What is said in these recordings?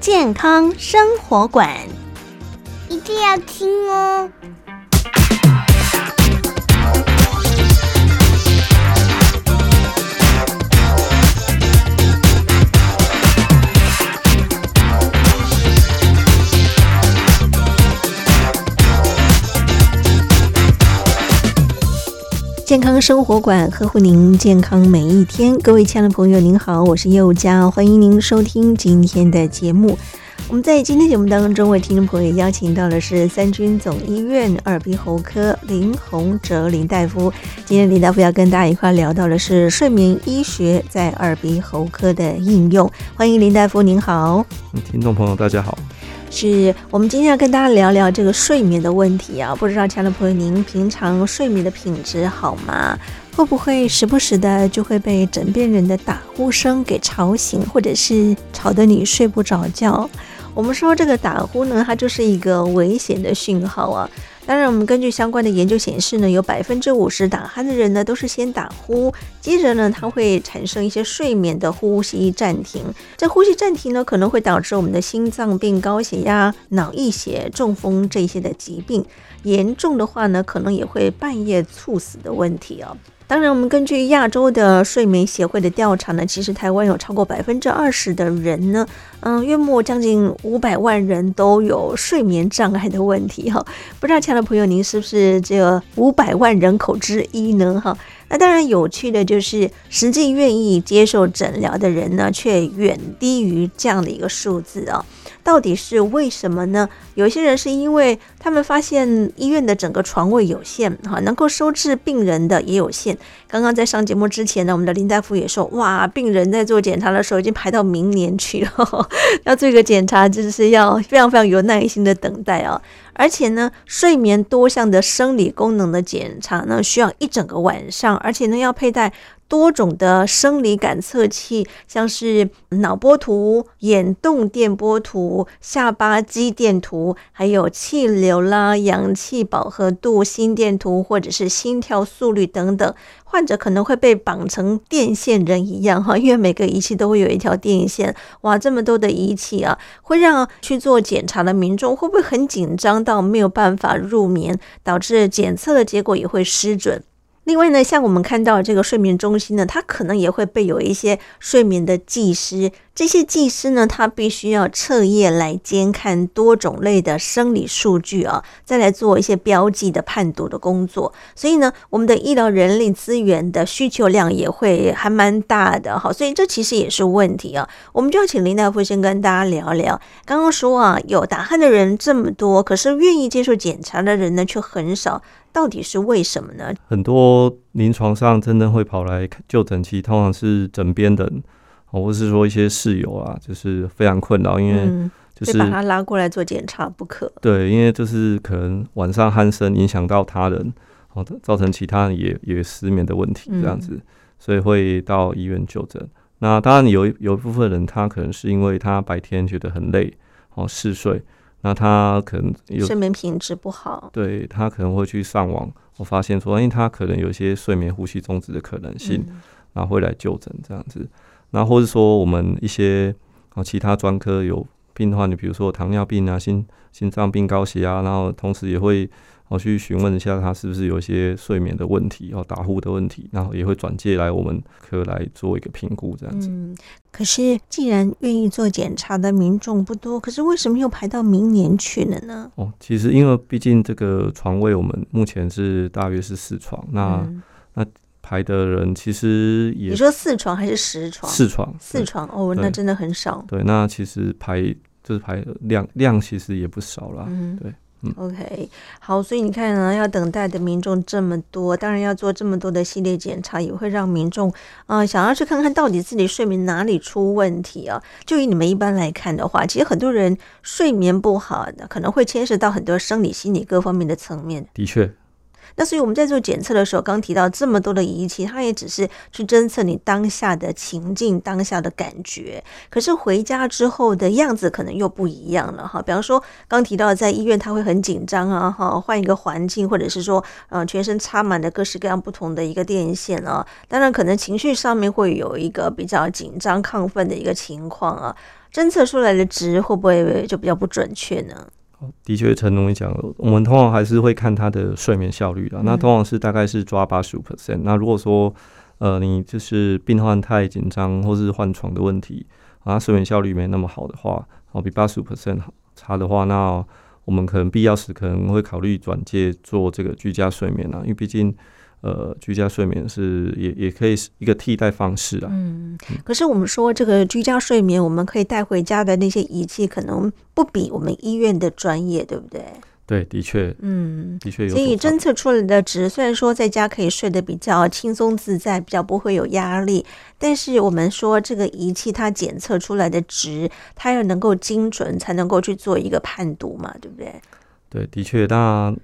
健康生活馆。一定要听哦！健康生活馆呵护您健康每一天。各位亲爱的朋友，您好，我是佑佳，欢迎您收听今天的节目。我们在今天节目当中为听众朋友邀请到的是三军总医院耳鼻喉科林洪哲林大夫。今天林大夫要跟大家一块聊到的是睡眠医学在耳鼻喉科的应用。欢迎林大夫，您好。听众朋友，大家好。是我们今天要跟大家聊聊这个睡眠的问题啊。不知道亲爱的朋友，您平常睡眠的品质好吗？会不会时不时的就会被枕边人的打呼声给吵醒，或者是吵得你睡不着觉？我们说这个打呼呢，它就是一个危险的讯号啊。当然，我们根据相关的研究显示呢，有百分之五十打鼾的人呢都是先打呼，接着呢，它会产生一些睡眠的呼吸暂停。这呼吸暂停呢，可能会导致我们的心脏病、高血压、脑溢血、中风这些的疾病。严重的话呢，可能也会半夜猝死的问题哦。当然，我们根据亚洲的睡眠协会的调查呢，其实台湾有超过百分之二十的人呢，嗯，约莫将近五百万人都有睡眠障碍的问题哈。不知道亲爱的朋友，您是不是这五百万人口之一呢？哈，那当然有趣的就是，实际愿意接受诊疗的人呢，却远低于这样的一个数字啊。到底是为什么呢？有些人是因为他们发现医院的整个床位有限，哈，能够收治病人的也有限。刚刚在上节目之前呢，我们的林大夫也说，哇，病人在做检查的时候已经排到明年去了，要做一个检查，就是要非常非常有耐心的等待啊。而且呢，睡眠多项的生理功能的检查呢，需要一整个晚上，而且呢，要佩戴。多种的生理感测器，像是脑波图、眼动电波图、下巴肌电图，还有气流啦、氧气饱和度、心电图，或者是心跳速率等等。患者可能会被绑成电线人一样哈，因为每个仪器都会有一条电线。哇，这么多的仪器啊，会让去做检查的民众会不会很紧张到没有办法入眠，导致检测的结果也会失准。另外呢，像我们看到这个睡眠中心呢，它可能也会备有一些睡眠的技师。这些技师呢，他必须要彻夜来监看多种类的生理数据啊，再来做一些标记的判读的工作。所以呢，我们的医疗人力资源的需求量也会还蛮大的。好，所以这其实也是问题啊。我们就要请林大夫先跟大家聊聊。刚刚说啊，有打鼾的人这么多，可是愿意接受检查的人呢却很少，到底是为什么呢？很多临床上真的会跑来就诊期，通常是枕边人。或是说一些室友啊，就是非常困扰，因为就是把他拉过来做检查不可。对，因为就是可能晚上鼾声影响到他人，好的造成其他人也也失眠的问题，这样子，所以会到医院就诊。那当然有有一部分人，他可能是因为他白天觉得很累，哦嗜睡，那他可能有睡眠品质不好，对他可能会去上网，我发现说，因为他可能有一些睡眠呼吸中止的可能性，然后会来就诊这样子。那或者说我们一些啊其他专科有病患，你比如说糖尿病啊、心心脏病、高血压，然后同时也会哦去询问一下他是不是有一些睡眠的问题哦，打呼的问题，然后也会转介来我们科来做一个评估这样子。嗯，可是既然愿意做检查的民众不多，可是为什么又排到明年去了呢？哦，其实因为毕竟这个床位我们目前是大约是四床，那、嗯、那。排的人其实也，你说四床还是十床？四床，四床哦，那真的很少。对，那其实排就是排量量其实也不少啦。嗯，对。嗯，OK，好，所以你看呢，要等待的民众这么多，当然要做这么多的系列检查，也会让民众啊、呃、想要去看看到底自己睡眠哪里出问题啊。就以你们一般来看的话，其实很多人睡眠不好，可能会牵涉到很多生理、心理各方面的层面。的确。那所以我们在做检测的时候，刚提到这么多的仪器，它也只是去侦测你当下的情境、当下的感觉。可是回家之后的样子可能又不一样了哈。比方说，刚提到在医院他会很紧张啊，哈，换一个环境，或者是说，呃，全身插满了各式各样不同的一个电线啊。当然，可能情绪上面会有一个比较紧张、亢奋的一个情况啊。侦测出来的值会不会就比较不准确呢？的确，陈龙也讲，我们通常还是会看他的睡眠效率的。嗯、那通常是大概是抓八十五 percent。那如果说，呃，你就是病患太紧张或是换床的问题，啊，睡眠效率没那么好的话，哦，比八十五 percent 差的话，那我们可能必要时可能会考虑转介做这个居家睡眠啊，因为毕竟。呃，居家睡眠是也也可以是一个替代方式啊。嗯，可是我们说这个居家睡眠，我们可以带回家的那些仪器，可能不比我们医院的专业，对不对？对，的确，嗯，的确有。所以侦测出来的值，虽然说在家可以睡得比较轻松自在，比较不会有压力，但是我们说这个仪器它检测出来的值，它要能够精准，才能够去做一个判读嘛，对不对？对，的确，那。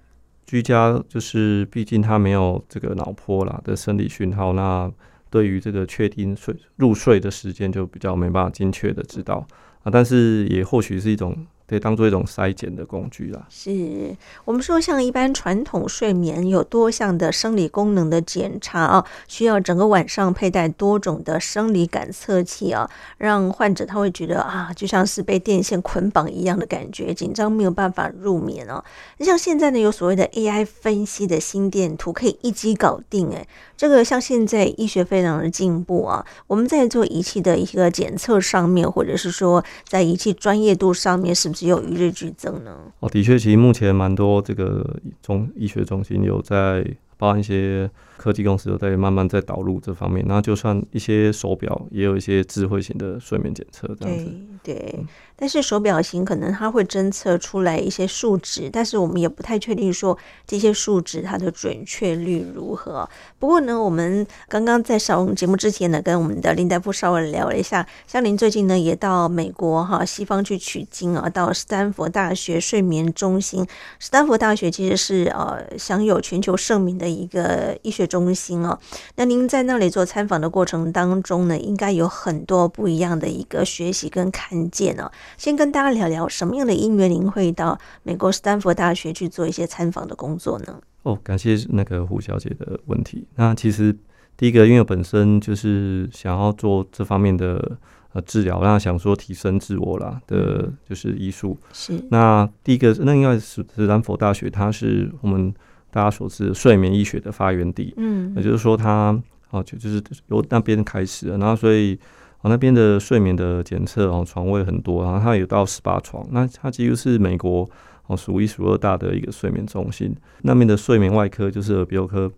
居家就是，毕竟他没有这个脑波啦的生理讯号，那对于这个确定睡入睡的时间就比较没办法精确的知道啊，但是也或许是一种。可以当做一种筛检的工具啦。是我们说，像一般传统睡眠有多项的生理功能的检查啊，需要整个晚上佩戴多种的生理感测器啊，让患者他会觉得啊，就像是被电线捆绑一样的感觉，紧张没有办法入眠哦。像现在呢，有所谓的 AI 分析的心电图，可以一机搞定诶。这个像现在医学非常的进步啊，我们在做仪器的一个检测上面，或者是说在仪器专业度上面，是只有一日俱增呢？哦，的确，其实目前蛮多这个中医学中心有在，包含一些科技公司都在慢慢在导入这方面。那就算一些手表也有一些智慧型的睡眠检测这样子。对。但是手表型可能它会侦测出来一些数值，但是我们也不太确定说这些数值它的准确率如何。不过呢，我们刚刚在上节目之前呢，跟我们的林大夫稍微聊了一下，像您最近呢也到美国哈西方去取经啊，到斯坦福大学睡眠中心。斯坦福大学其实是呃享有全球盛名的一个医学中心哦。那您在那里做参访的过程当中呢，应该有很多不一样的一个学习跟看见哦。先跟大家聊聊什么样的因缘，您会到美国斯坦福大学去做一些参访的工作呢？哦，感谢那个胡小姐的问题。那其实第一个，因为我本身就是想要做这方面的呃治疗，那想说提升自我啦的，就是医术。是。那第一个，那应该是斯坦福大学，它是我们大家所知的睡眠医学的发源地。嗯。也就是说，它哦，就就是由那边开始的，然后所以。哦那边的睡眠的检测哦，床位很多，然后它有到十八床，那它几乎是美国哦数一数二大的一个睡眠中心。那边的睡眠外科就是耳鼻喉科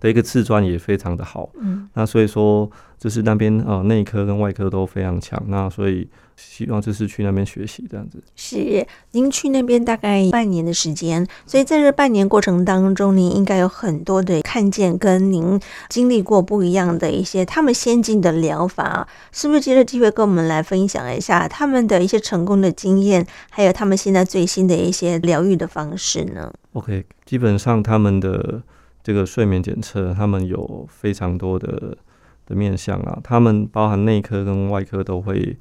的一个次专也非常的好，嗯，那所以说就是那边呃内科跟外科都非常强，那所以。希望就是去那边学习这样子。是，您去那边大概半年的时间，所以在这半年过程当中，您应该有很多的看见，跟您经历过不一样的一些他们先进的疗法，是不是？借着机会跟我们来分享一下他们的一些成功的经验，还有他们现在最新的一些疗愈的方式呢？OK，基本上他们的这个睡眠检测，他们有非常多的的面向啊，他们包含内科跟外科都会。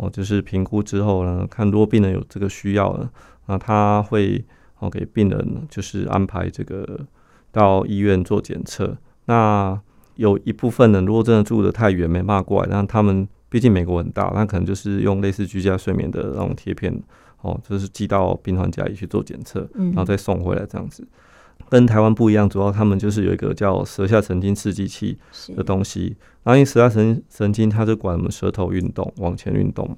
哦，就是评估之后呢，看如果病人有这个需要了，那他会哦给病人就是安排这个到医院做检测。那有一部分人如果真的住得太远没办法过来，那他们毕竟美国很大，那可能就是用类似居家睡眠的那种贴片，哦，就是寄到病患家里去做检测，然后再送回来这样子。跟台湾不一样，主要他们就是有一个叫舌下神经刺激器的东西。然后因为舌下神神经，它就管我们舌头运动，往前运动嘛。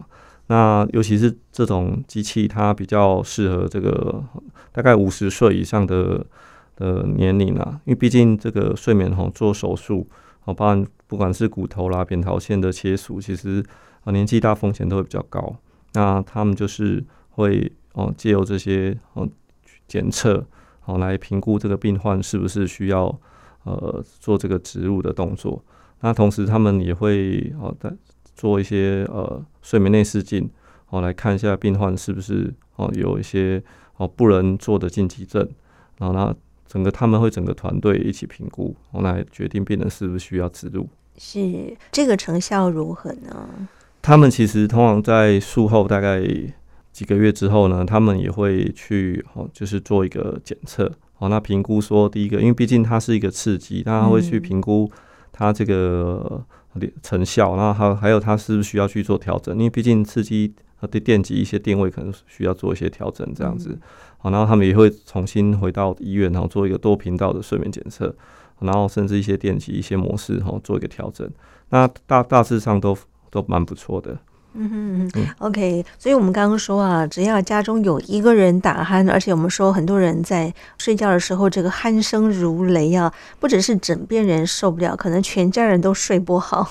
那尤其是这种机器，它比较适合这个大概五十岁以上的的年龄啊。因为毕竟这个睡眠吼，做手术哦，包含不管是骨头啦、扁桃腺的切除，其实啊年纪大风险都会比较高。那他们就是会哦借由这些哦。检测，好来评估这个病患是不是需要呃做这个植入的动作。那同时他们也会哦在做一些呃睡眠内视镜，哦来看一下病患是不是哦有一些哦不能做的禁忌症，然后呢整个他们会整个团队一起评估，哦来决定病人是不是需要植入。是这个成效如何呢？他们其实通常在术后大概几个月之后呢，他们也会去哦，就是做一个检测哦。那评估说，第一个，因为毕竟它是一个刺激，那他会去评估它这个成效，然后还还有它是不是需要去做调整，因为毕竟刺激和对电极一些定位可能需要做一些调整，这样子。好，然后他们也会重新回到医院，然后做一个多频道的睡眠检测。然后甚至一些电极、一些模式，哈，做一个调整，那大大致上都都蛮不错的。嗯哼嗯，OK，所以我们刚刚说啊，只要家中有一个人打鼾，而且我们说很多人在睡觉的时候，这个鼾声如雷啊，不只是枕边人受不了，可能全家人都睡不好，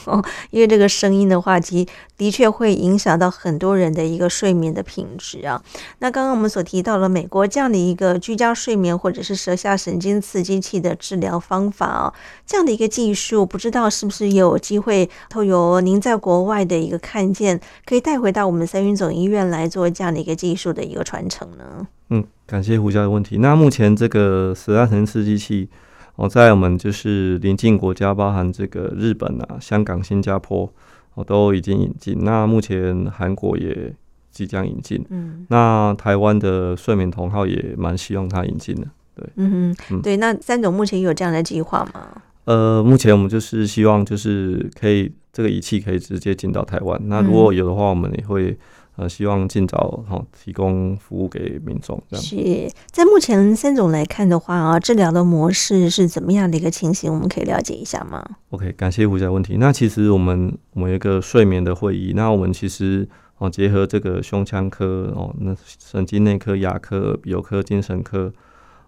因为这个声音的话题的确会影响到很多人的一个睡眠的品质啊。那刚刚我们所提到了美国这样的一个居家睡眠或者是舌下神经刺激器的治疗方法啊，这样的一个技术，不知道是不是有机会透由您在国外的一个看见。可以带回到我们三军总医院来做这样的一个技术的一个传承呢？嗯，感谢胡教的问题。那目前这个舌下神经刺激器，哦，在我们就是邻近国家，包含这个日本啊、香港、新加坡，哦，都已经引进。那目前韩国也即将引进。嗯，那台湾的睡眠同号也蛮希望它引进的。对，嗯哼，对。那三总目前有这样的计划吗？呃，目前我们就是希望就是可以。这个仪器可以直接进到台湾，那如果有的话，我们也会呃希望尽早哈提供服务给民众。这样是在目前三种来看的话啊，治疗的模式是怎么样的一个情形？我们可以了解一下吗？OK，感谢胡家问题。那其实我们我们有一个睡眠的会议，那我们其实哦结合这个胸腔科哦，那神经内科、牙科、耳鼻喉科、精神科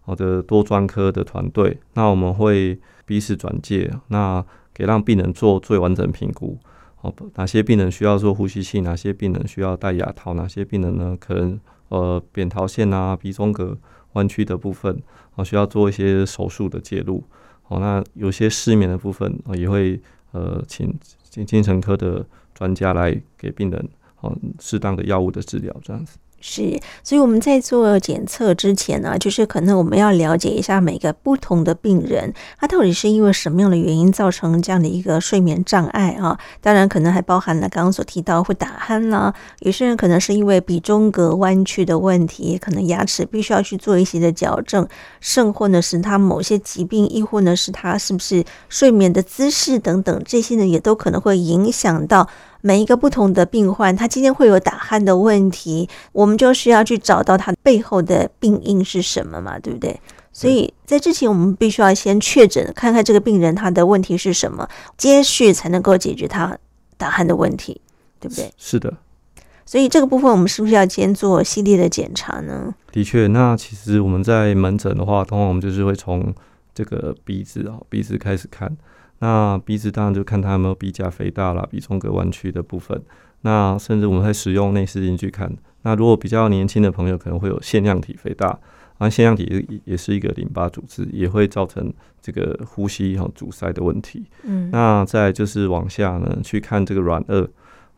好的多专科的团队，那我们会彼此转介那。给让病人做最完整评估，哦，哪些病人需要做呼吸器，哪些病人需要戴牙套，哪些病人呢可能呃扁桃腺啊、鼻中隔弯曲的部分，哦需要做一些手术的介入，哦那有些失眠的部分，哦也会呃请精神科的专家来给病人哦适当的药物的治疗，这样子。是，所以我们在做检测之前呢，就是可能我们要了解一下每个不同的病人，他到底是因为什么样的原因造成这样的一个睡眠障碍啊？当然，可能还包含了刚刚所提到会打鼾啦，有些人可能是因为鼻中隔弯曲的问题，可能牙齿必须要去做一些的矫正，甚或呢是他某些疾病，亦或呢是他是不是睡眠的姿势等等，这些呢也都可能会影响到。每一个不同的病患，他今天会有打鼾的问题，我们就是要去找到他背后的病因是什么嘛，对不对？所以在之前，我们必须要先确诊，看看这个病人他的问题是什么，接续才能够解决他打鼾的问题，对不对？是的。所以这个部分，我们是不是要先做系列的检查呢？的确，那其实我们在门诊的话，通常我们就是会从这个鼻子啊，鼻子开始看。那鼻子当然就看他有没有鼻甲肥大啦，鼻中隔弯曲的部分。那甚至我们会使用内视镜去看。那如果比较年轻的朋友，可能会有腺样体肥大，啊，腺样体也是一个淋巴组织，也会造成这个呼吸和阻塞的问题。嗯，那再就是往下呢，去看这个软腭，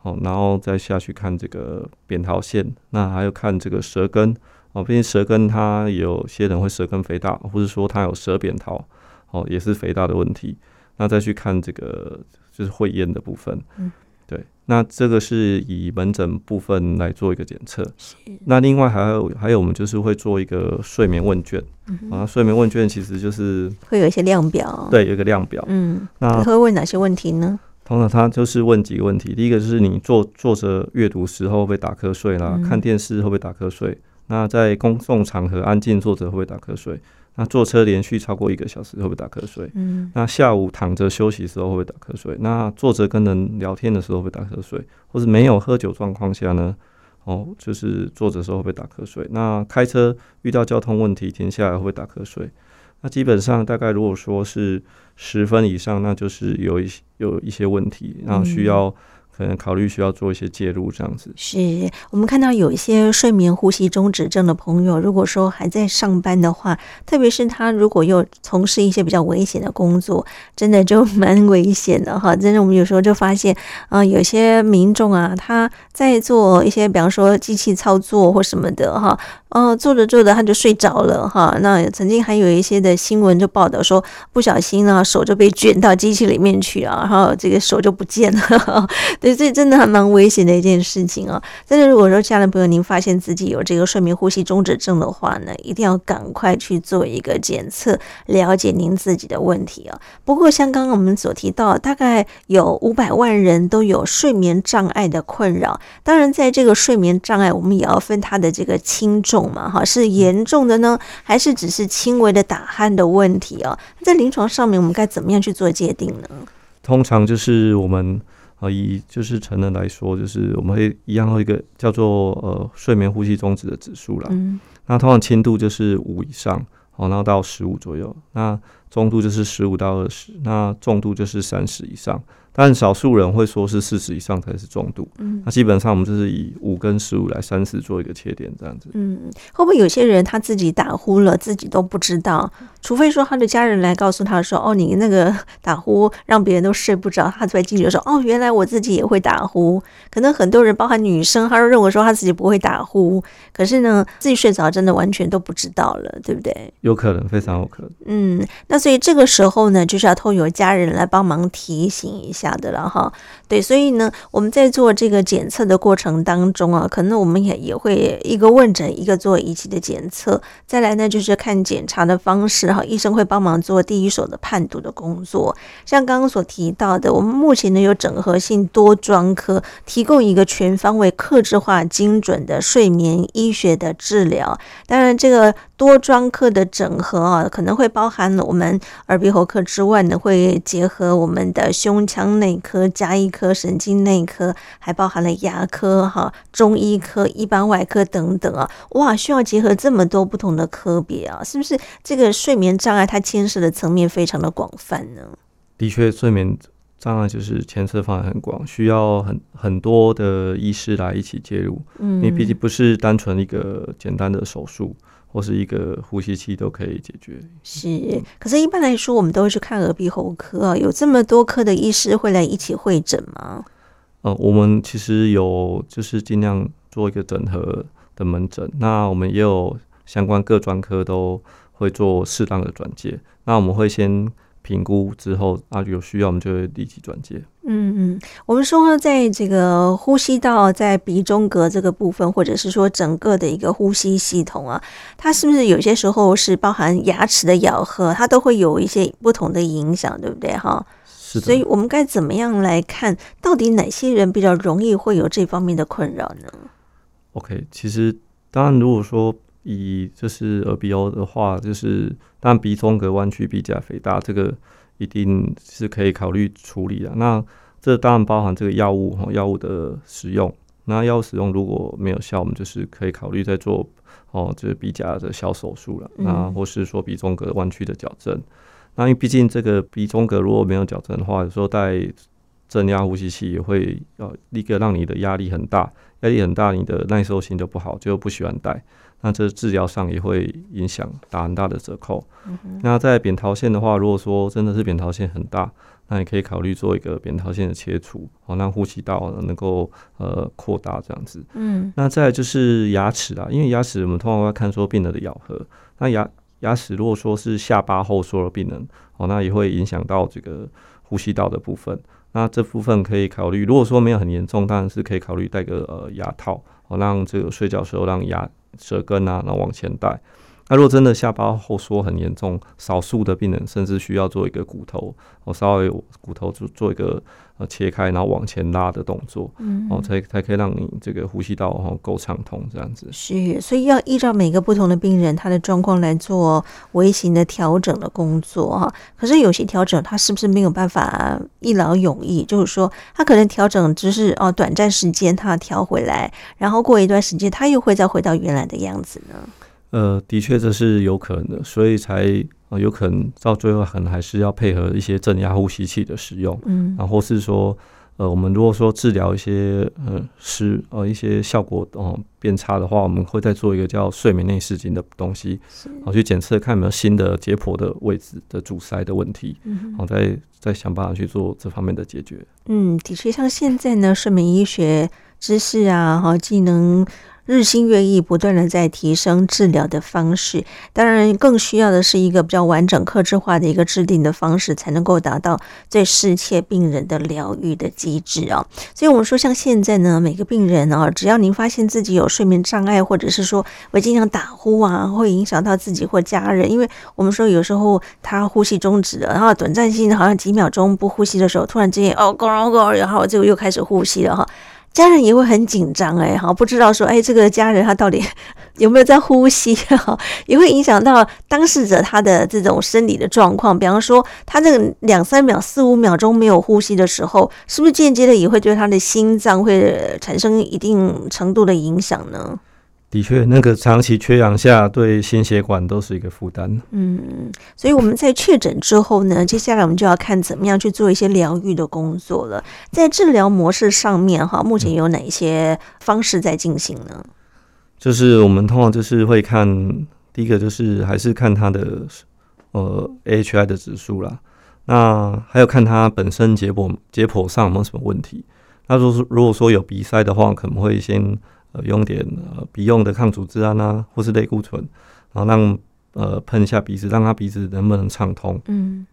哦，然后再下去看这个扁桃腺，那还有看这个舌根，哦，毕竟舌根它有些人会舌根肥大，或者说它有舌扁桃，哦，也是肥大的问题。那再去看这个就是会厌的部分，嗯，对，那这个是以门诊部分来做一个检测。那另外还有还有我们就是会做一个睡眠问卷，嗯，啊，睡眠问卷其实就是会有一些量表，对，有一个量表，嗯，那会问哪些问题呢？通常他就是问几个问题，第一个就是你坐坐着阅读时候会不会打瞌睡啦，嗯，看电视会不会打瞌睡？那在公众场合安静坐着会不会打瞌睡？那坐车连续超过一个小时会不会打瞌睡？嗯，那下午躺着休息的时候会不会打瞌睡？那坐着跟人聊天的时候会不会打瞌睡？或是没有喝酒状况下呢？哦，就是坐着的时候会不会打瞌睡？那开车遇到交通问题停下来会不会打瞌睡？那基本上大概如果说是十分以上，那就是有一些有一些问题，然后需要可能考虑需要做一些介入，这样子。是我们看到有一些睡眠呼吸中止症的朋友，如果说还在上班的话，特别是他如果又从事一些比较危险的工作，真的就蛮危险的哈。真的，我们有时候就发现啊、有些民众啊，他在做一些，比方说机器操作或什么的哈，哦、做着做着他就睡着了哈。那曾经还有一些的新闻就报道说，不小心呢手就被卷到机器里面去啊，然后这个手就不见了。对，这真的还蛮危险的一件事情啊！但是如果说家人朋友您发现自己有这个睡眠呼吸中止症的话呢，一定要赶快去做一个检测，了解您自己的问题哦。不过像刚刚我们所提到，大概有五百万人都有睡眠障碍的困扰。当然，在这个睡眠障碍，我们也要分它的这个轻重嘛，哈，是严重的呢，还是只是轻微的打鼾的问题哦？在临床上面，我们该怎么样去做界定呢？通常就是我们。以就是成人来说，就是我们会一样有一个叫做呃睡眠呼吸中止的指数啦。嗯，那通常轻度就是五以上，哦，然后到十五左右。那中度就是十五到二十，那重度就是三十以上。但少数人会说是四十以上才是重度，嗯，那基本上我们就是以五跟十五来三十做一个切点，这样子。嗯，会不会有些人他自己打呼了，自己都不知道？除非说他的家人来告诉他说：“哦，你那个打呼让别人都睡不着。”他才惊觉说：“哦，原来我自己也会打呼。”可能很多人，包含女生，她都认为说她自己不会打呼，可是呢，自己睡着真的完全都不知道了，对不对？有可能，非常有可能。嗯，那所以这个时候呢，就是要透过家人来帮忙提醒一下。假的了哈，对，所以呢，我们在做这个检测的过程当中啊，可能我们也也会一个问诊，一个做仪器的检测，再来呢就是看检查的方式哈，医生会帮忙做第一手的判读的工作。像刚刚所提到的，我们目前呢有整合性多专科，提供一个全方位、克制化、精准的睡眠医学的治疗。当然，这个多专科的整合啊，可能会包含了我们耳鼻喉科之外呢，会结合我们的胸腔。内科、加医科、神经内科，还包含了牙科、哈中医科、一般外科等等啊，哇，需要结合这么多不同的科别啊，是不是？这个睡眠障碍它牵涉的层面非常的广泛呢？的确，睡眠障碍就是牵涉范围很广，需要很很多的医师来一起介入，嗯，因为毕竟不是单纯一个简单的手术。或是一个呼吸器都可以解决。是，可是，一般来说，我们都会去看耳鼻喉科啊。有这么多科的医师会来一起会诊吗？呃，我们其实有，就是尽量做一个整合的门诊。那我们也有相关各专科都会做适当的转介。那我们会先。评估之后啊，有需要我们就会立即转接。嗯嗯，我们说在这个呼吸道在鼻中隔这个部分，或者是说整个的一个呼吸系统啊，它是不是有些时候是包含牙齿的咬合，它都会有一些不同的影响，对不对？哈，是的。所以我们该怎么样来看，到底哪些人比较容易会有这方面的困扰呢？OK，其实当然如果说。以就是耳鼻喉的话，就是当然鼻中隔弯曲、鼻甲肥大，这个一定是可以考虑处理的。那这当然包含这个药物哈，药物的使用。那药物使用如果没有效，我们就是可以考虑再做哦，就是鼻甲的小手术了。那或是说鼻中隔弯曲的矫正。那因为毕竟这个鼻中隔如果没有矫正的话，有时候戴正压呼吸器也会呃立刻让你的压力很大，压力很大，你的耐受性就不好，就不喜欢戴。那这治疗上也会影响，打很大的折扣。嗯、那在扁桃腺的话，如果说真的是扁桃腺很大，那也可以考虑做一个扁桃腺的切除，好让呼吸道能够呃扩大这样子。嗯，那再来就是牙齿啊，因为牙齿我们通常会看说病人的咬合。那牙牙齿如果说是下巴后缩的病人，哦，那也会影响到这个呼吸道的部分。那这部分可以考虑，如果说没有很严重，当然是可以考虑戴个呃牙套，哦，让这个睡觉时候让牙。舌根啊，然后往前带。那如果真的下巴后缩很严重，少数的病人甚至需要做一个骨头，我稍微骨头做做一个呃切开，然后往前拉的动作，嗯，哦，才才可以让你这个呼吸道哦够畅通这样子。是，所以要依照每个不同的病人他的状况来做微型的调整的工作哈。可是有些调整他是不是没有办法一劳永逸？就是说他可能调整只是哦短暂时间他调回来，然后过一段时间他又会再回到原来的样子呢？呃，的确这是有可能的，所以才呃有可能到最后可能还是要配合一些正压呼吸器的使用，嗯，然后是说呃，我们如果说治疗一些呃失呃一些效果哦、呃、变差的话，我们会再做一个叫睡眠内视镜的东西，然后去检测看有没有新的解剖的位置的阻塞的问题，然后再再想办法去做这方面的解决。嗯，的确，像现在呢，睡眠医学知识啊，哈，技能。日新月异，不断的在提升治疗的方式。当然，更需要的是一个比较完整、客制化的一个制定的方式，才能够达到最适切病人的疗愈的机制啊。所以，我们说，像现在呢，每个病人啊，只要您发现自己有睡眠障碍，或者是说会经常打呼啊，会影响到自己或家人，因为我们说有时候他呼吸中止了，然后短暂性好像几秒钟不呼吸的时候，突然之间哦，咕噜咕噜，然后就又开始呼吸了哈。家人也会很紧张哎，哈，不知道说哎，这个家人他到底 有没有在呼吸 哈，也会影响到当事者他的这种生理的状况。比方说，他这个两三秒、四五秒钟没有呼吸的时候，是不是间接的也会对他的心脏会产生一定程度的影响呢？的确，那个长期缺氧下对心血管都是一个负担。嗯，所以我们在确诊之后呢，接下来我们就要看怎么样去做一些疗愈的工作了。在治疗模式上面，哈，目前有哪一些方式在进行呢？就是我们通常就是会看第一个，就是还是看他的呃 AHI 的指数啦。那还有看他本身解剖解剖上有没有什么问题。那如果说如果说有鼻塞的话，可能会先。呃，用点呃鼻用的抗组织胺啊，或是类固醇，然后让呃喷一下鼻子，让他鼻子能不能畅通。嗯，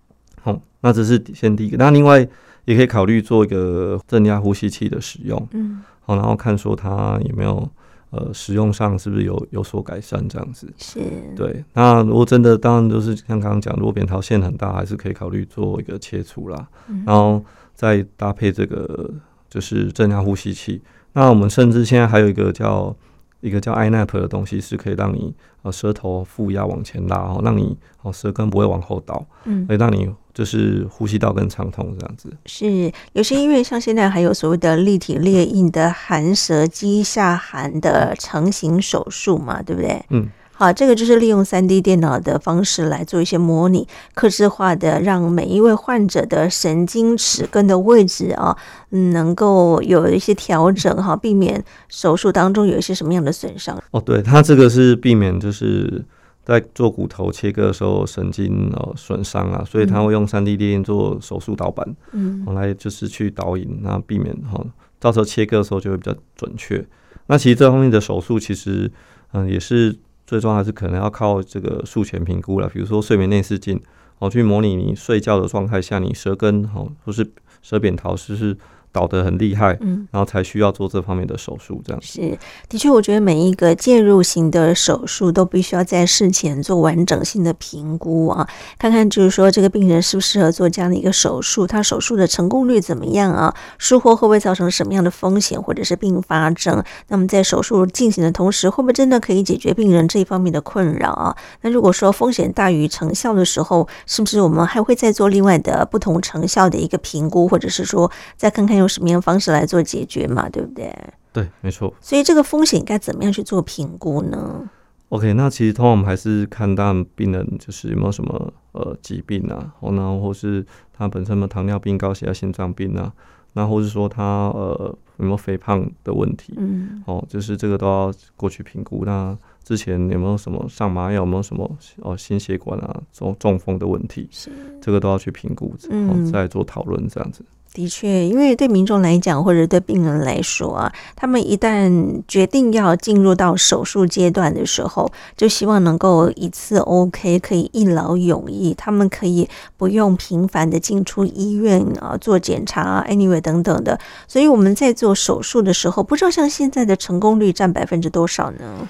好、哦，那这是先第一个。那另外也可以考虑做一个正压呼吸器的使用。嗯，好，然后看说他有没有呃使用上是不是有有所改善这样子。是。对，那如果真的当然就是像刚刚讲，如果扁桃腺很大，还是可以考虑做一个切除啦。嗯、然后再搭配这个就是正压呼吸器。那我们甚至现在还有一个叫一个叫 iNAP 的东西，是可以让你呃舌头负压往前拉，哦，让你哦舌根不会往后倒，嗯，可以让你就是呼吸道更畅通这样子。是有些医院像现在还有所谓的立体裂印的含舌肌下含的成型手术嘛，对不对？嗯。好，这个就是利用三 D 电脑的方式来做一些模拟、客制化的，让每一位患者的神经齿根的位置啊，能够有一些调整哈，避免手术当中有一些什么样的损伤。哦，对，它这个是避免就是在做骨头切割的时候神经呃损伤啊，所以他会用三 D 列印做手术导板，嗯，来就是去导引，然后避免哈，到时候切割的时候就会比较准确。那其实这方面的手术其实嗯也是。最终还是可能要靠这个术前评估了，比如说睡眠内视镜，哦，去模拟你睡觉的状态下，你舌根哦，或是舌扁桃是不是导得很厉害，嗯，然后才需要做这方面的手术，这样是的确，我觉得每一个介入型的手术都必须要在事前做完整性的评估啊，看看就是说这个病人适不适合做这样的一个手术，他手术的成功率怎么样啊？术后会不会造成什么样的风险或者是并发症？那么在手术进行的同时，会不会真的可以解决病人这一方面的困扰啊？那如果说风险大于成效的时候，是不是我们还会再做另外的不同成效的一个评估，或者是说再看看？用什么样的方式来做解决嘛？对不对？对，没错。所以这个风险该怎么样去做评估呢？OK，那其实通常我们还是看到病人就是有没有什么呃疾病啊，然后或是他本身的糖尿病、高血压、心脏病啊，那或是说他呃有没有肥胖的问题，嗯，哦，就是这个都要过去评估。那之前有没有什么上麻药？有没有什么哦心血管啊中中风的问题？是这个都要去评估，然后再做讨论这样子。的确，因为对民众来讲，或者对病人来说啊，他们一旦决定要进入到手术阶段的时候，就希望能够一次 OK，可以一劳永逸，他们可以不用频繁的进出医院啊做检查，anyway 等等的。所以我们在做手术的时候，不知道像现在的成功率占百分之多少呢？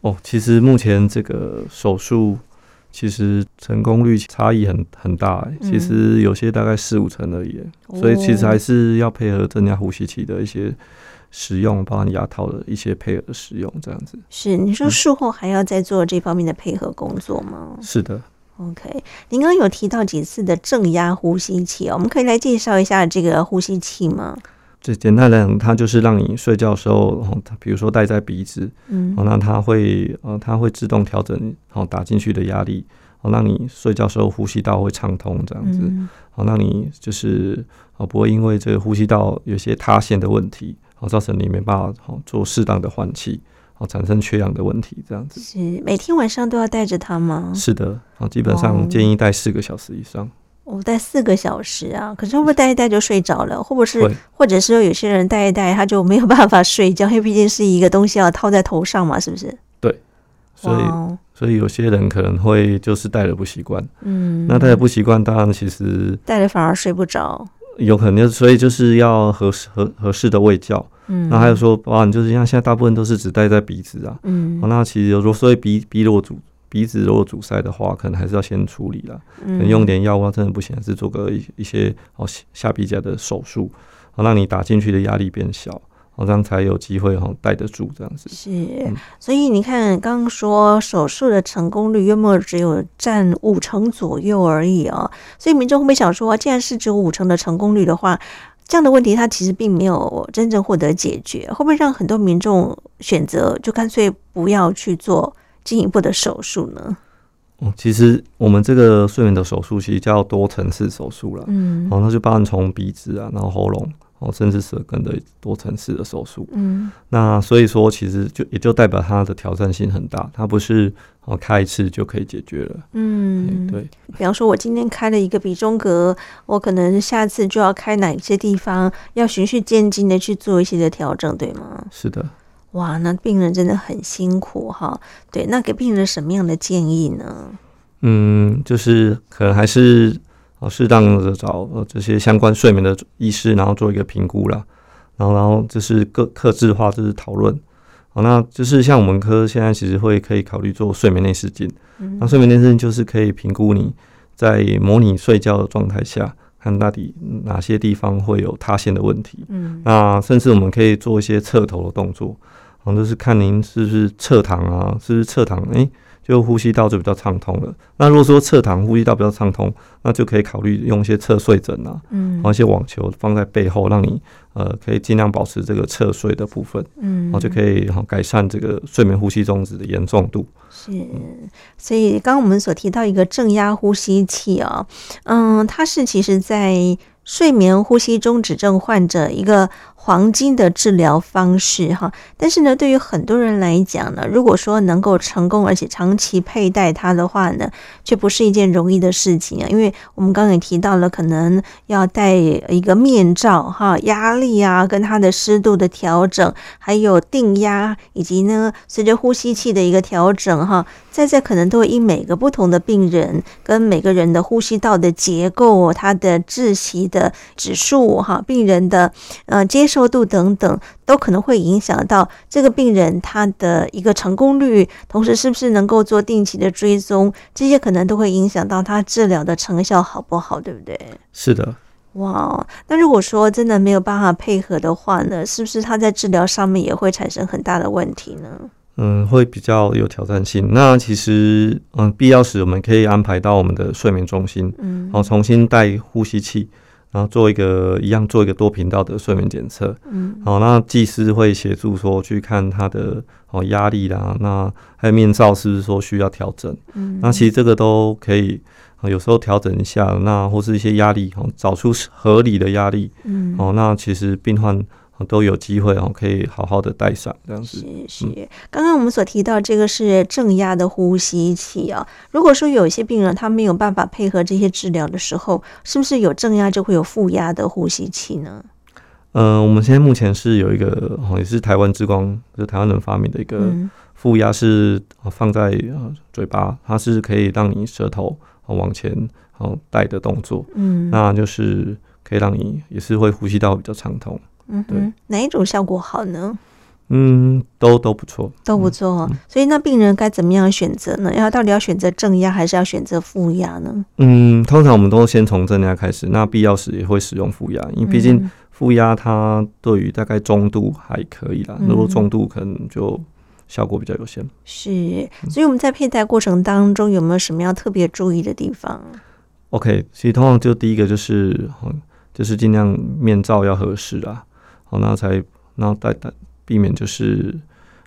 哦，其实目前这个手术。其实成功率差异很很大，欸，其实有些大概四五成而已，嗯，所以其实还是要配合正压呼吸器的一些使用，包含牙套的一些配合使用，这样子。是，你说术后还要再做这方面的配合工作吗？嗯，是的。OK，您刚刚有提到几次的正压呼吸器，我们可以来介绍一下这个呼吸器吗？最简单来讲，它就是让你睡觉的时候，它比如说戴在鼻子，嗯，那它会呃，它会自动调整，然后打进去的压力，好让你睡觉时候呼吸道会畅通这样子，好让你就是啊不会因为这个呼吸道有些塌陷的问题，好造成你没办法好做适当的换气，好产生缺氧的问题这样子。是每天晚上都要带着它吗？是的，好基本上建议带四个小时以上。我戴四个小时啊，可是会不会戴一戴就睡着了？会不会是，或者是说有些人戴一戴他就没有办法睡觉，因为毕竟是一个东西要套在头上嘛，是不是？对，所以 Wow 所以有些人可能会就是戴了不习惯，嗯，那戴了不习惯，当然其实戴了反而睡不着，有可能，所以就是要合适合合适的喂教，嗯，那还有说，哇，你就是像现在大部分都是只戴在鼻子啊，嗯，那其实有时候所以鼻鼻落阻。鼻子如果阻塞的话，可能还是要先处理了。嗯，用点药物真的不行，还是做个一一些哦下鼻甲的手术，好让你打进去的压力变小，好这样才有机会哈带得住这样子。是，嗯，所以你看刚刚说手术的成功率约莫只有占五成左右而已啊，所以民众会不会想说，既然是只有五成的成功率的话，这样的问题它其实并没有真正获得解决，会不会让很多民众选择就干脆不要去做？进一步的手术呢？哦，其实我们这个睡眠的手术其实叫多层次手术了。嗯，哦，那就包含从鼻子啊，然后喉咙，哦，甚至舌根的多层次的手术。嗯，那所以说，其实就也就代表它的挑战性很大，它不是哦开一次就可以解决了。嗯，对。比方说，我今天开了一个鼻中隔，我可能下次就要开哪些地方，要循序渐进的去做一些的调整，对吗？是的。哇，那病人真的很辛苦哈。对，那给病人什么样的建议呢？嗯，就是可能还是哦，适当的找这些相关睡眠的医师，然后做一个评估啦。然后，然后就是个克制化，就是讨论。好，那就是像我们科现在其实会可以考虑做睡眠内视镜。嗯，那睡眠内视镜就是可以评估你在模拟睡觉的状态下，看到底哪些地方会有塌陷的问题。嗯，那甚至我们可以做一些侧头的动作。然后就是看您是不是侧躺啊，是不是侧躺？哎，就呼吸道就比较畅通了。那如果说侧躺呼吸道比较畅通，那就可以考虑用一些侧睡枕啊，嗯，然后一些网球放在背后，让你呃可以尽量保持这个侧睡的部分，嗯，然后就可以好改善这个睡眠呼吸中止的严重度。是，所以刚刚我们所提到一个正压呼吸器啊，嗯，它是其实在睡眠呼吸中止症患者一个。黄金的治疗方式哈，但是呢，对于很多人来讲呢，如果说能够成功而且长期佩戴它的话呢，却不是一件容易的事情啊。因为我们刚刚也提到了，可能要戴一个面罩哈，压力啊，跟它的湿度的调整，还有定压，以及呢，随着呼吸器的一个调整哈，在这可能都会因每个不同的病人跟每个人的呼吸道的结构、他的窒息的指数哈，病人的呃接受。度等等都可能会影响到这个病人他的一个成功率，同时是不是能够做定期的追踪，这些可能都会影响到他治疗的成效好不好，对不对？是的。哇，那如果说真的没有办法配合的话呢，是不是他在治疗上面也会产生很大的问题呢？嗯，会比较有挑战性。那其实，嗯，必要时我们可以安排到我们的睡眠中心，嗯，然后重新戴呼吸器。然后做一个一样做一个多频道的睡眠检测，嗯，好，那技师会协助说去看他的哦压力啦，那还有面罩是不是说需要调整，嗯，那其实这个都可以，有时候调整一下，那或是一些压力哦，找出合理的压力，嗯，哦，那其实病患。都有机会哦，可以好好的戴上这样子。是是，刚刚我们所提到这个是正压的呼吸器啊。如果说有一些病人他没有办法配合这些治疗的时候，是不是有正压就会有负压的呼吸器呢？嗯、呃，我们现在目前是有一个也是台湾之光，就是台湾人发明的一个负压，是放在嘴巴，它是可以让你舌头往前然后带的动作。嗯，那就是可以让你也是会呼吸道比较畅通。嗯，对，哪一种效果好呢？嗯，都都不错，都不错。嗯，所以那病人该怎么样选择呢？要到底要选择正压还是要选择负压呢？嗯，通常我们都先从正压开始，那必要时也会使用负压，因为毕竟负压它对于大概中度还可以啦，嗯，如果重度可能就效果比较有限。是，所以我们在佩戴过程当中有没有什么要特别注意的地方？OK，其实通常就第一个就是，就是尽量面罩要合适啊。好，那才，然后戴戴，避免就是，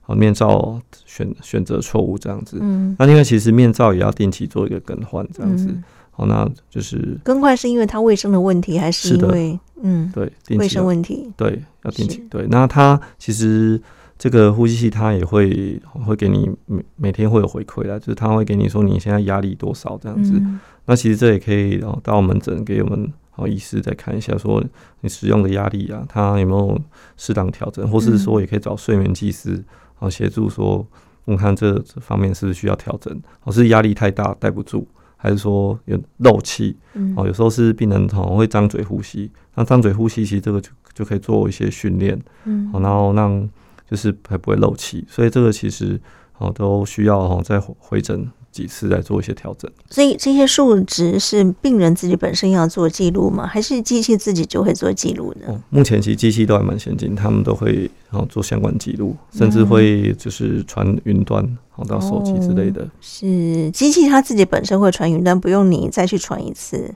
好面罩选选择错误这样子。嗯，那另外其实面罩也要定期做一个更换这样子。嗯好，那就是更换是因为它卫生的问题，还是因为嗯，对，卫生问题，对，要定期。对，那它其实这个呼吸器它也会会给你每每天会有回馈的，就是它会给你说你现在压力多少这样子。嗯、那其实这也可以到，到门诊给我们好医师再看一下，说你使用的压力啊，它有没有适当调整，或是说也可以找睡眠技师好协助说，我看这这方面是不是需要调整，或是压力太大带不住。还是说有漏气，哦，有时候是病人可能会张嘴呼吸，那张嘴呼吸其实这个就就可以做一些训练，嗯，然后让就是还不会漏气，所以这个其实哦都需要哦再回诊几次来做一些调整。所以这些数值是病人自己本身要做记录吗？还是机器自己就会做记录呢？哦，目前其实机器都还蛮先进，他们都会然后做相关记录，甚至会就是传云端。到手机之类的，哦、是机器它自己本身会传云端，不用你再去传一次。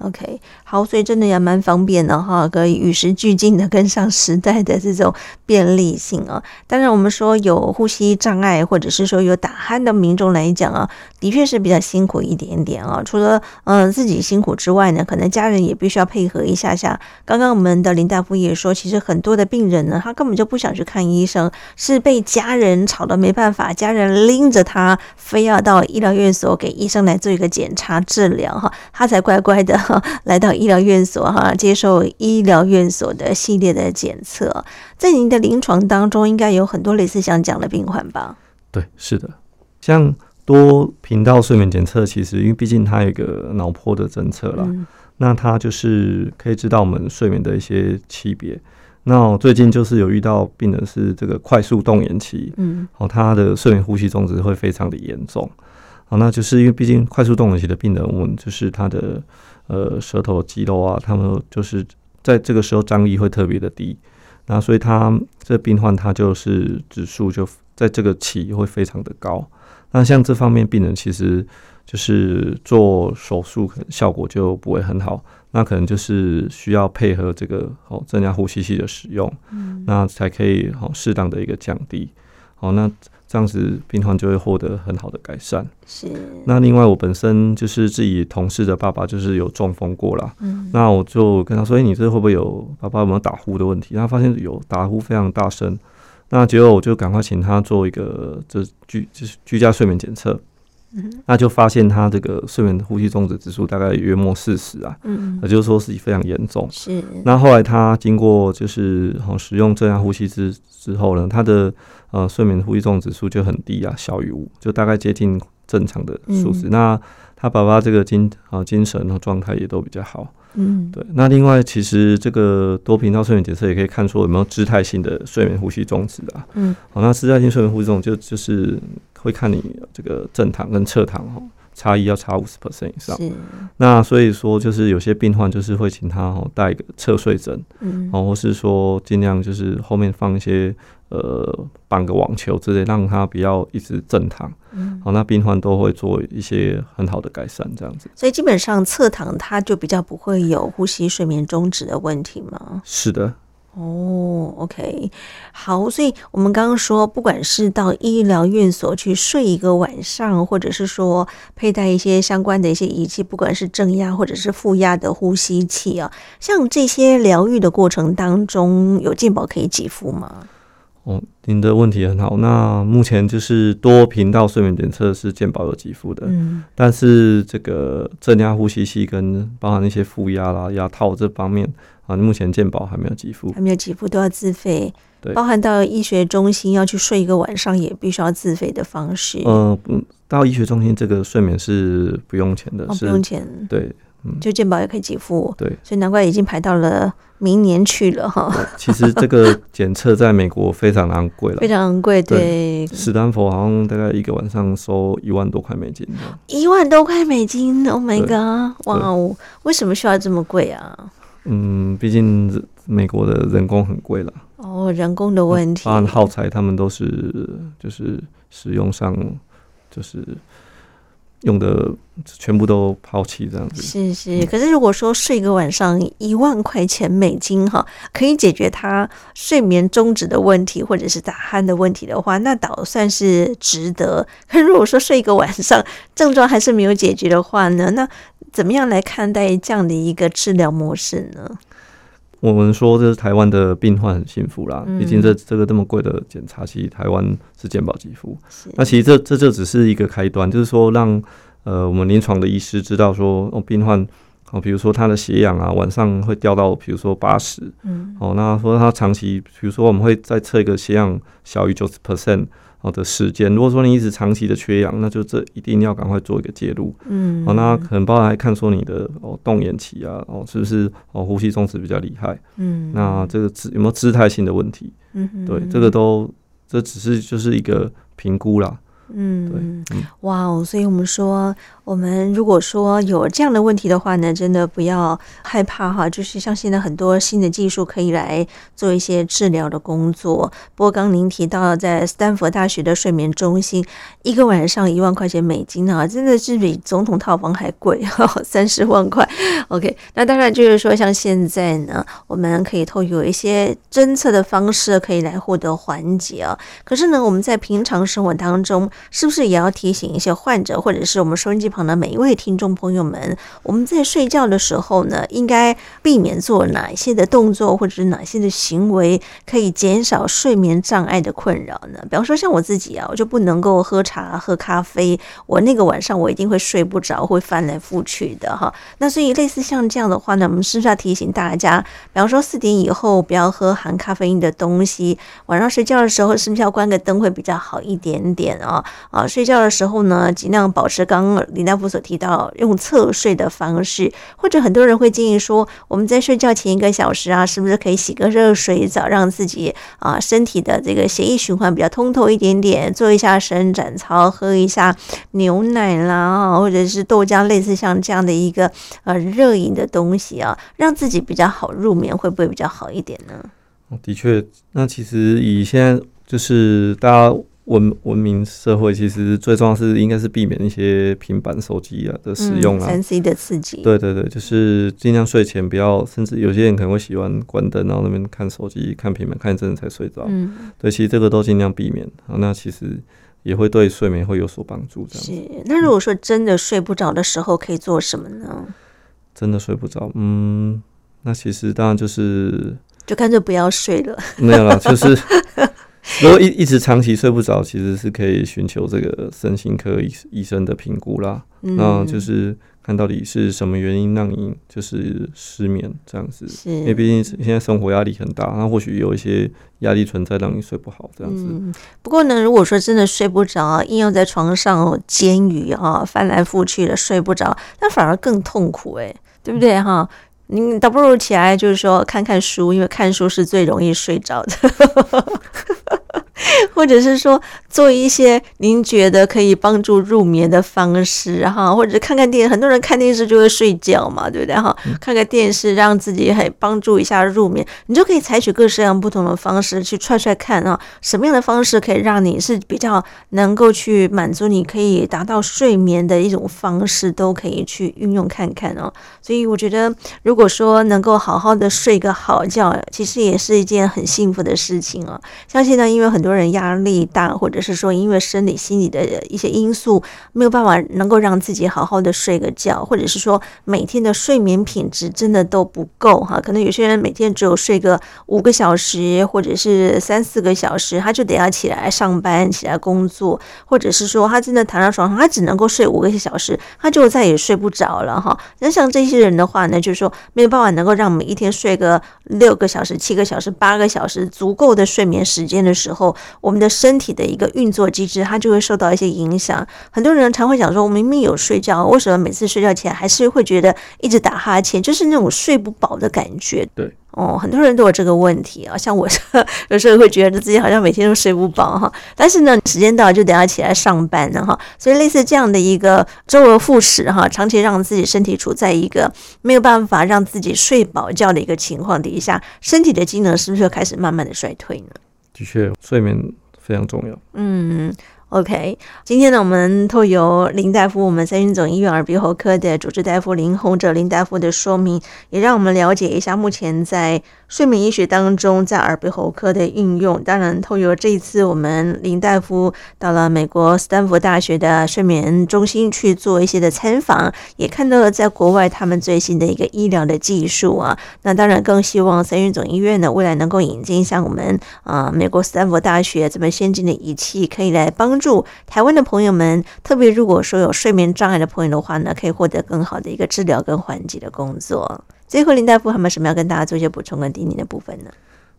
OK，好，所以真的也蛮方便的哈，可以与时俱进的跟上时代的这种便利性啊。当然，我们说有呼吸障碍或者是说有打鼾的民众来讲啊，的确是比较辛苦一点点啊。除了嗯、自己辛苦之外呢，可能家人也必须要配合一下下。刚刚我们的林大夫也说，其实很多的病人呢，他根本就不想去看医生，是被家人吵得没办法，家人拎着他非要到医疗院所给医生来做一个检查治疗哈，他才乖乖的。来到医疗院所哈，接受医疗院所的系列的检测。在您的临床当中，应该有很多类似像这样的病患吧？对，是的。像多频道睡眠检测，其实因为毕竟它有一个脑波的侦测啦，嗯、那它就是可以知道我们睡眠的一些区别。那最近就是有遇到病人是这个快速动眼期，嗯，哦，他的睡眠呼吸中止会非常的严重。好，那就是因为毕竟快速动眼期的病人，我们就是他的。呃，舌头肌肉啊，他们就是在这个时候张力会特别的低，那所以他这病患他就是指数就在这个期会非常的高。那像这方面病人，其实就是做手术可能效果就不会很好，那可能就是需要配合这个哦增加呼吸器的使用，嗯，那才可以好适当的一个降低。好，那。这样子，病患就会获得很好的改善。是。那另外，我本身就是自己同事的爸爸，就是有中风过了。嗯。那我就跟他说：“哎，你这会不会有爸爸有没有打呼的问题？”他发现有打呼非常大声。那结果我就赶快请他做一个这居就是居家睡眠检测。嗯。那就发现他这个睡眠呼吸中止指数大概约莫四十啊。嗯。也就是说是非常严重。是。那后来他经过就是好使用正压呼吸之之后呢，他的。呃，睡眠呼吸中指数就很低啊，小于五，就大概接近正常的数值。嗯、那他爸爸这个精啊精神和状态也都比较好。嗯，对。那另外，其实这个多频道睡眠检测也可以看出有没有姿态性的睡眠呼吸中止啊。嗯，好，那姿态性睡眠呼吸中止就就是会看你这个正躺跟侧躺哦。差异要差五十 percent 以上，是那所以说就是有些病患就是会请他哦带一个侧睡枕，嗯，或是说尽量就是后面放一些呃绑个网球之类，让他比较一直正躺，嗯，好，那病患都会做一些很好的改善，这样子。所以基本上侧躺他就比较不会有呼吸睡眠终止的问题吗？是的。哦，OK，好，所以我们刚刚说，不管是到医疗院所去睡一个晚上，或者是说佩戴一些相关的一些仪器，不管是正压或者是负压的呼吸器啊，像这些疗愈的过程当中，有健保可以给付吗？哦，您的问题很好。那目前就是多频道睡眠检测是健保有给付的，嗯，但是这个正压呼吸器跟包含那些负压啦、压套这方面啊，目前健保还没有给付，还没有给付都要自费。对，包含到医学中心要去睡一个晚上，也必须要自费的方式。嗯、呃，到医学中心这个睡眠是不用钱的，哦、不用钱。对。就健保也可以给付，对，所以难怪已经排到了明年去了哈。其实这个检测在美国非常昂贵了，非常昂贵。对，史丹佛好像大概一个晚上收一万多块美金，一万多块美金，Oh my god！哇哦，为什么需要这么贵啊？嗯，毕竟美国的人工很贵了。哦，人工的问题，包含耗材，他们都是就是使用上就是。用的全部都抛弃这样子。是是，可是如果说睡个晚上一万块钱美金哈，可以解决他睡眠终止的问题或者是打鼾的问题的话，那倒算是值得。可如果说睡一个晚上症状还是没有解决的话呢，那怎么样来看待这样的一个治疗模式呢？我们说，这是台湾的病患很幸福啦。毕竟这这个这么贵的检查，其实台湾是健保给付。那其实这这就只是一个开端，就是说让呃我们临床的医师知道说，哦病患哦，比如说他的血氧啊，晚上会掉到比如说八十，嗯，哦，那说他长期，比如说我们会再测一个血氧小于九十 percent。好的时间，如果说你一直长期的缺氧，那就这一定要赶快做一个介入。嗯，好，那可能包含看说你的哦动眼期啊，哦是不是哦呼吸中止比较厉害？嗯，那这个姿有没有姿态性的问题？嗯，对，这个都这只是就是一个评估啦。嗯，对，嗯，哇哦，所以我们说。我们如果说有这样的问题的话呢，真的不要害怕哈，就是像现在很多新的技术可以来做一些治疗的工作。不过刚您提到在斯坦福大学的睡眠中心，一个晚上一万块钱美金啊，真的是比总统套房还贵哈，三十万块。OK，那当然就是说像现在呢，我们可以透有一些侦测的方式可以来获得缓解啊。可是呢，我们在平常生活当中，是不是也要提醒一些患者，或者是我们收音机旁的每一位听众朋友们，我们在睡觉的时候呢，应该避免做哪些的动作，或者是哪些的行为，可以减少睡眠障碍的困扰呢？比方说，像我自己啊，我就不能够喝茶、喝咖啡，我那个晚上我一定会睡不着，会翻来覆去的哈。那所以类似像这样的话呢，我们是不是要提醒大家，比方说四点以后不要喝含咖啡因的东西，晚上睡觉的时候是不是要关个灯会比较好一点点啊？啊，睡觉的时候呢，尽量保持刚刚大夫所提到用侧睡的方式，或者很多人会建议说，我们在睡觉前一个小时啊，是不是可以洗个热水澡，让自己啊身体的这个血液循环比较通透一点点，做一下伸展操，喝一下牛奶啦，或者是豆浆，类似像这样的一个呃热饮的东西啊，让自己比较好入眠，会不会比较好一点呢？的确，那其实以现在就是大家。文文明社会其实最重要是应该是避免一些平板手机啊的使用啊，三 C 的刺激。对对对，就是尽量睡前不要，甚至有些人可能会喜欢关灯，然后那边看手机、看平板，看一阵子才睡着。嗯，对，其实这个都尽量避免啊。那其实也会对睡眠会有所帮助。这样。是。那如果说真的睡不着的时候，可以做什么呢？真的睡不着，嗯，那其实当然就是就干脆不要睡了。没有了，就是。如果一一直长期睡不着，其实是可以寻求这个身心科医医生的评估啦。嗯、那就是看到底是什么原因让你就是失眠这样子。是因为毕竟现在生活压力很大，那或许有一些压力存在，让你睡不好这样子。嗯、不过呢，如果说真的睡不着，硬要在床上煎鱼啊，翻来覆去的睡不着，那反而更痛苦哎、欸，对不对哈？你倒不如起来，就是说看看书，因为看书是最容易睡着的。或者是说做一些您觉得可以帮助入眠的方式哈，或者看看电视，很多人看电视就会睡觉嘛，对不对哈？看个电视让自己很帮助一下入眠，你就可以采取各式各样不同的方式去踹踹看啊，什么样的方式可以让你是比较能够去满足你可以达到睡眠的一种方式，都可以去运用看看哦。所以我觉得，如果说能够好好的睡个好觉，其实也是一件很幸福的事情啊。相信呢，因为很多。人压力大，或者是说因为生理、心理的一些因素，没有办法能够让自己好好的睡个觉，或者是说每天的睡眠品质真的都不够哈。可能有些人每天只有睡个五个小时，或者是三四个小时，他就得要起来上班、起来工作，或者是说他真的躺在床上，他只能够睡五个小时，他就再也睡不着了哈。那像这些人的话呢，就是说没有办法能够让每一天睡个六个小时、七个小时、八个小时足够的睡眠时间的时候。我们的身体的一个运作机制，它就会受到一些影响。很多人常会讲说，我明明有睡觉，为什么每次睡觉前还是会觉得一直打哈欠，就是那种睡不饱的感觉？对，哦，很多人都有这个问题啊。像我有时候会觉得自己好像每天都睡不饱哈，但是呢，时间到了就得要起来上班了哈。所以类似这样的一个周而复始哈，长期让自己身体处在一个没有办法让自己睡饱觉的一个情况底下，身体的机能是不是就开始慢慢的衰退呢？的确，睡眠非常重要。嗯，OK，今天呢，我们透由林大夫，我们三军总医院耳鼻喉科的主治大夫林宏哲林大夫的说明，也让我们了解一下目前在睡眠医学当中在耳鼻喉科的应用。当然，透由这一次我们林大夫到了美国斯坦福大学的睡眠中心去做一些的参访，也看到了在国外他们最新的一个医疗的技术啊。那当然更希望三院总医院呢未来能够引进像我们啊、美国斯坦福大学这么先进的仪器，可以来。帮助台湾的朋友们，特别如果说有睡眠障碍的朋友的话呢，可以获得更好的一个治疗跟缓解的工作。最后，林大夫还有没有什么要跟大家做一些补充跟提醒的部分呢？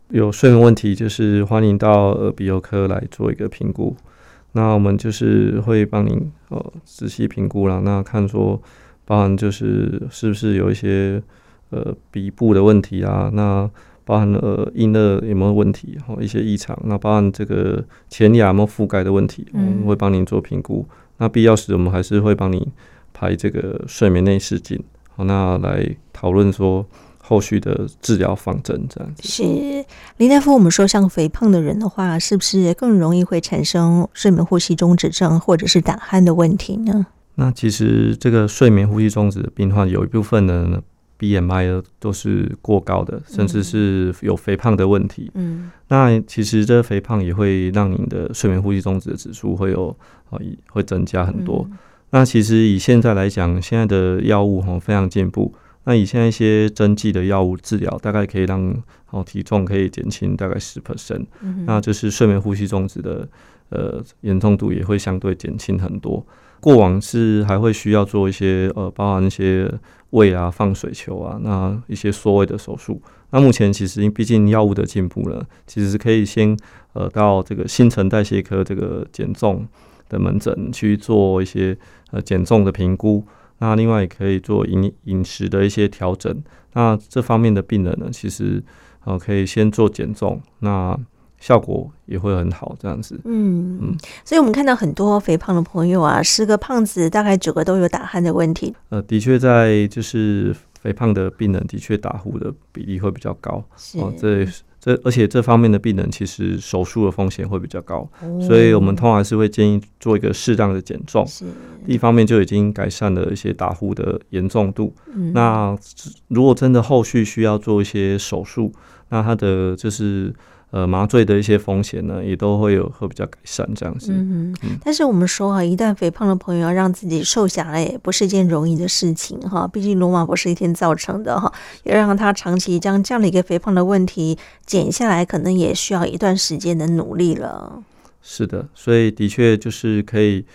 有睡眠问题，就是欢迎到耳鼻喉科来做一个评估。那我们就是会帮您呃仔细评估了，那看说，包含就是是不是有一些呃鼻部的问题啊？那包含了硬腭有没有问题，然后，一些异常。那包含这个前牙有没有覆盖的问题，我们会帮您做评估。那必要时，我们还是会帮你排这个睡眠内视镜，好，那来讨论说后续的治疗方针这样子。是林大夫，我们说像肥胖的人的话，是不是更容易会产生睡眠呼吸中止症或者是打鼾的问题呢？那其实这个睡眠呼吸中止的病患有一部分呢。BMI 都是过高的，甚至是有肥胖的问题。嗯，那其实这肥胖也会让你的睡眠呼吸中止的指数会有啊，会增加很多。嗯、那其实以现在来讲，现在的药物哈非常进步。那以现在一些针剂的药物治疗，大概可以让哦体重可以减轻大概十 percent。嗯，那就是睡眠呼吸中止的呃严重度也会相对减轻很多。过往是还会需要做一些呃，包含一些胃啊、放水球啊，那一些缩胃的手术。那目前其实因毕竟药物的进步了，其实是可以先呃到这个新陈代谢科这个减重的门诊去做一些呃减重的评估。那另外也可以做饮饮食的一些调整。那这方面的病人呢，其实呃可以先做减重。那效果也会很好，这样子。嗯嗯，所以我们看到很多肥胖的朋友啊，十个胖子大概九个都有打鼾的问题。呃，的确，在就是肥胖的病人，的确打呼的比例会比较高。是。哦，这这，而且这方面的病人其实手术的风险会比较高，哦，所以我们通常是会建议做一个适当的减重。是。一方面就已经改善了一些打呼的严重度。嗯。那如果真的后续需要做一些手术，那他的就是。呃，麻醉的一些风险呢，也都会有会比较改善这样子。嗯嗯。但是我们说哈，一旦肥胖的朋友要让自己瘦下来，也不是一件容易的事情哈。毕竟罗马不是一天造成的哈，要让他长期将这样的一个肥胖的问题减下来，可能也需要一段时间的努力了。是的，所以的确就是可以，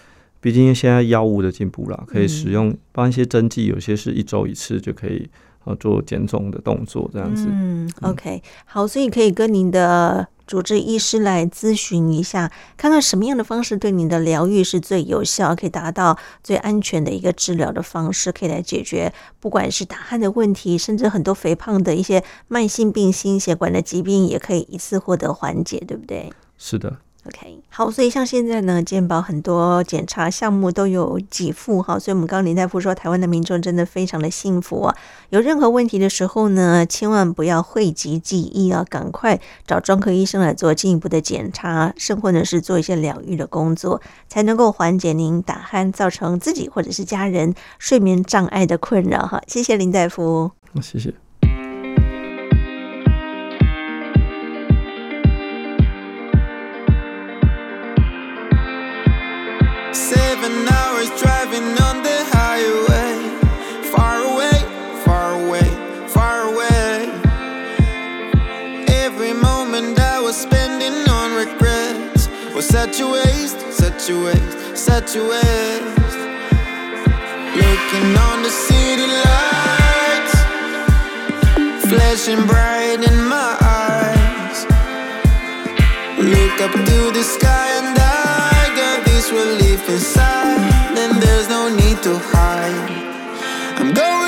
毕竟现在药物的进步了，可以使用，帮一些针剂，有些是一周一次就可以。啊，做减重的动作这样子。嗯，OK，好，所以可以跟您的主治医师来咨询一下，看看什么样的方式对您的疗愈是最有效，可以达到最安全的一个治疗的方式，可以来解决不管是打鼾的问题，甚至很多肥胖的一些慢性病、心血管的疾病，也可以一次获得缓解，对不对？是的。OK，好，所以像现在呢，健保很多检查项目都有给付哈，所以我们刚刚林大夫说，台湾的民众真的非常的幸福啊。有任何问题的时候呢，千万不要讳疾忌医啊，赶快找专科医生来做进一步的检查，甚或者是做一些疗愈的工作，才能够缓解您打鼾造成自己或者是家人睡眠障碍的困扰哈。谢谢林大夫，谢谢。Such a waste, such a waste, such a waste. Looking on the city lights, flashing bright in my eyes. Look up to the sky and I got this relief inside. Then there's no need to hide. I'm going.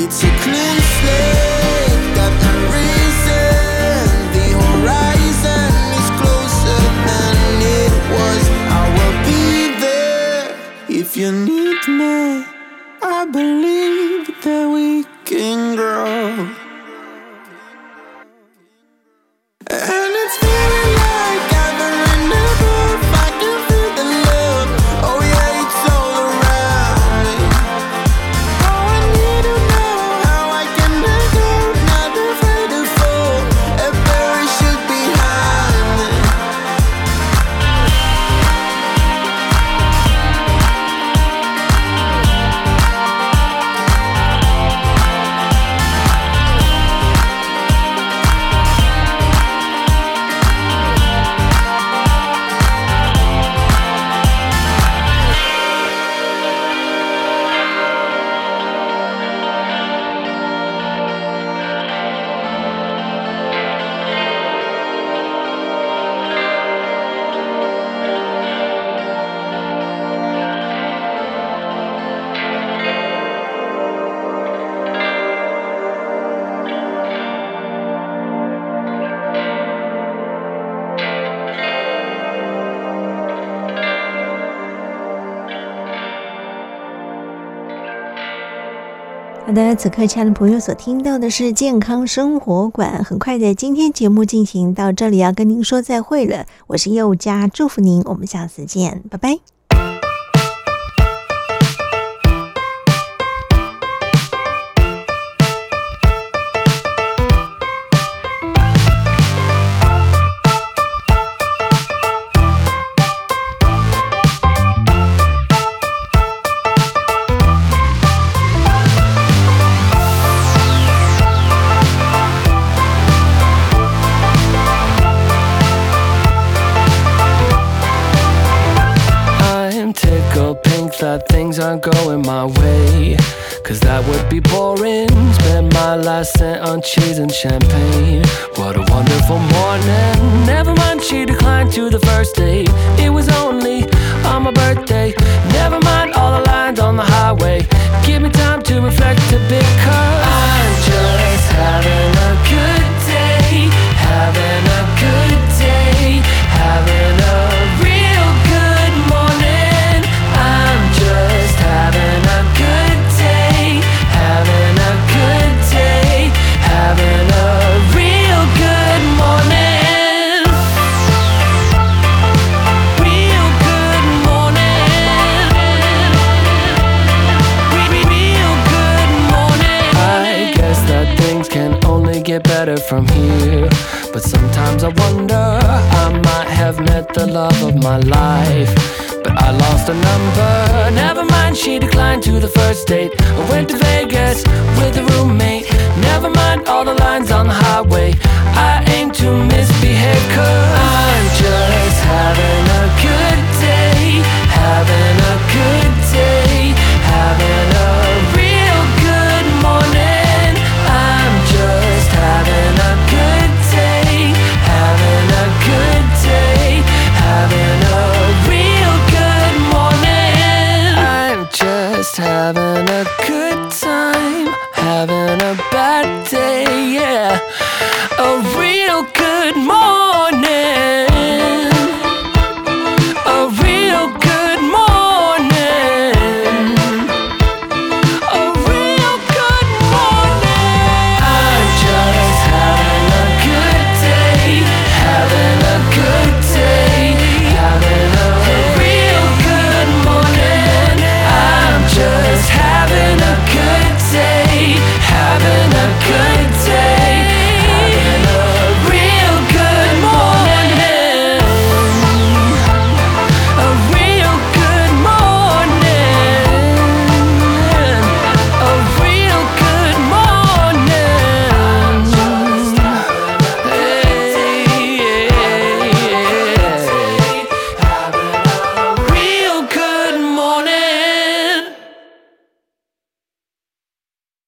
It's a clean slate, reason. The horizon is closer than it was. I will be there if you need 好的，此刻亲爱的朋友所听到的是健康生活馆。很快的，今天节目进行到这里，要跟您说再会了。我是佑佳，祝福您，我们下次见，拜拜。On cheese and champagne. What a wonderful morning. Never mind, she declined to the first date. It was only on my birthday. Never mind all the lines on the highway. Give me time to reflect a bit, cause I'm just having a good from here. But sometimes I wonder, I might have met the love of my life. But I lost a number. Never mind, she declined to the first date. I went to Vegas with a roommate. Never mind all the lines on the highway. I aim to misbehave, cause I'm just having